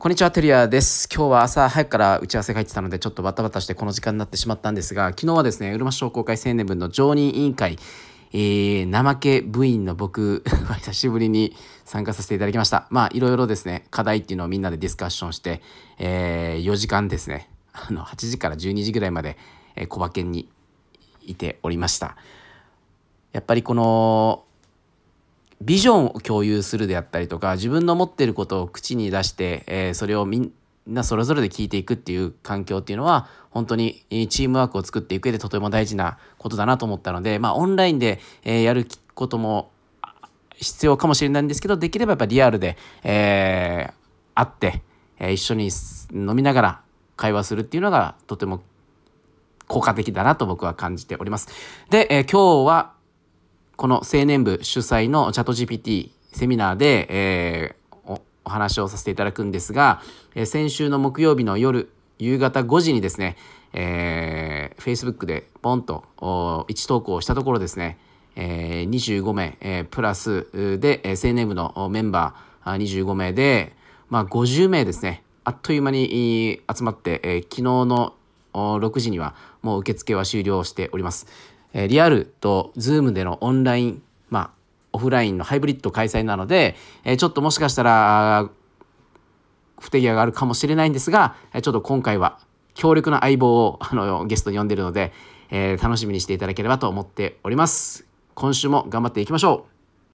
こんにちは、テリアです。今日は朝早くから打ち合わせが入ってたので、ちょっとバタバタしてこの時間になってしまったんですが、昨日はですね、うるま市商工会青年部の常任委員会、えー、怠け部員の僕は久しぶりに参加させていただきました。まあ、いろいろですね、課題っていうのをみんなでディスカッションして、えー、4時間ですね、あの、8時から12時ぐらいまで、えー、小馬券にいておりました。やっぱりこの、ビジョンを共有するであったりとか自分の持ってることを口に出して、えー、それをみんなそれぞれで聞いていくっていう環境っていうのは本当にチームワークを作っていく上でとても大事なことだなと思ったので、まあ、オンラインで、えー、やることも必要かもしれないんですけどできればやっぱリアルで、えー、会って、えー、一緒に飲みながら会話するっていうのがとても効果的だなと僕は感じております。で、えー、今日はこの青年部主催のチャット GPT セミナーで、えー、お話をさせていただくんですが、えー、先週の木曜日の夜、夕方5時にですね、えー、Facebook でポンと1投稿したところですね、えー、25名、えー、プラスで、えー、青年部のメンバー25名で、まあ、50名ですね、あっという間に集まって、えー、昨日の6時にはもう受付は終了しております。えリアルと Zoom でのオンライン、まあ、オフラインのハイブリッド開催なので、えちょっともしかしたら、不手際があるかもしれないんですが、ちょっと今回は強力な相棒をあのゲストに呼んでるので、えー、楽しみにしていただければと思っております。今週も頑張っていきましょう